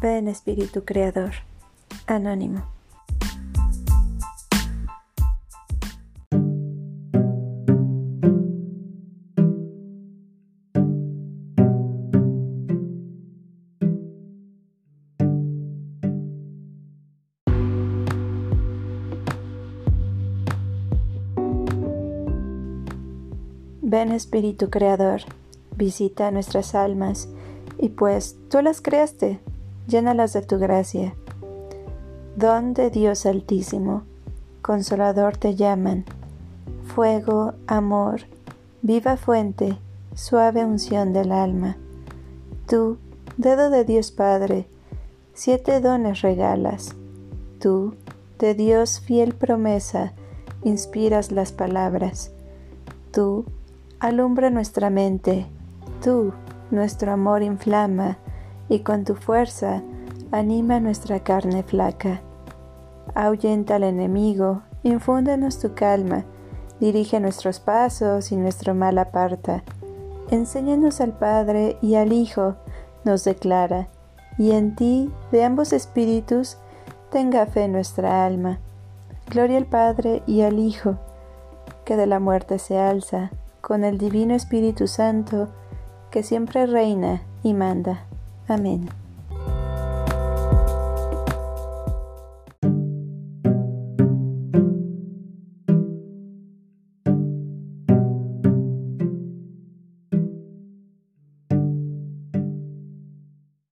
Ven Espíritu Creador. Anónimo. Ven Espíritu Creador, visita nuestras almas, y pues tú las creaste, llénalas de tu gracia. Don de Dios Altísimo, Consolador te llaman, fuego, amor, viva fuente, suave unción del alma. Tú, dedo de Dios Padre, siete dones regalas. Tú, de Dios fiel promesa, inspiras las palabras. Tú, alumbra nuestra mente. Tú, nuestro amor inflama y con tu fuerza anima nuestra carne flaca. Ahuyenta al enemigo, infúndenos tu calma, dirige nuestros pasos y nuestro mal aparta. Enséñanos al Padre y al Hijo, nos declara, y en ti, de ambos espíritus, tenga fe nuestra alma. Gloria al Padre y al Hijo, que de la muerte se alza, con el Divino Espíritu Santo, que siempre reina y manda. Amen.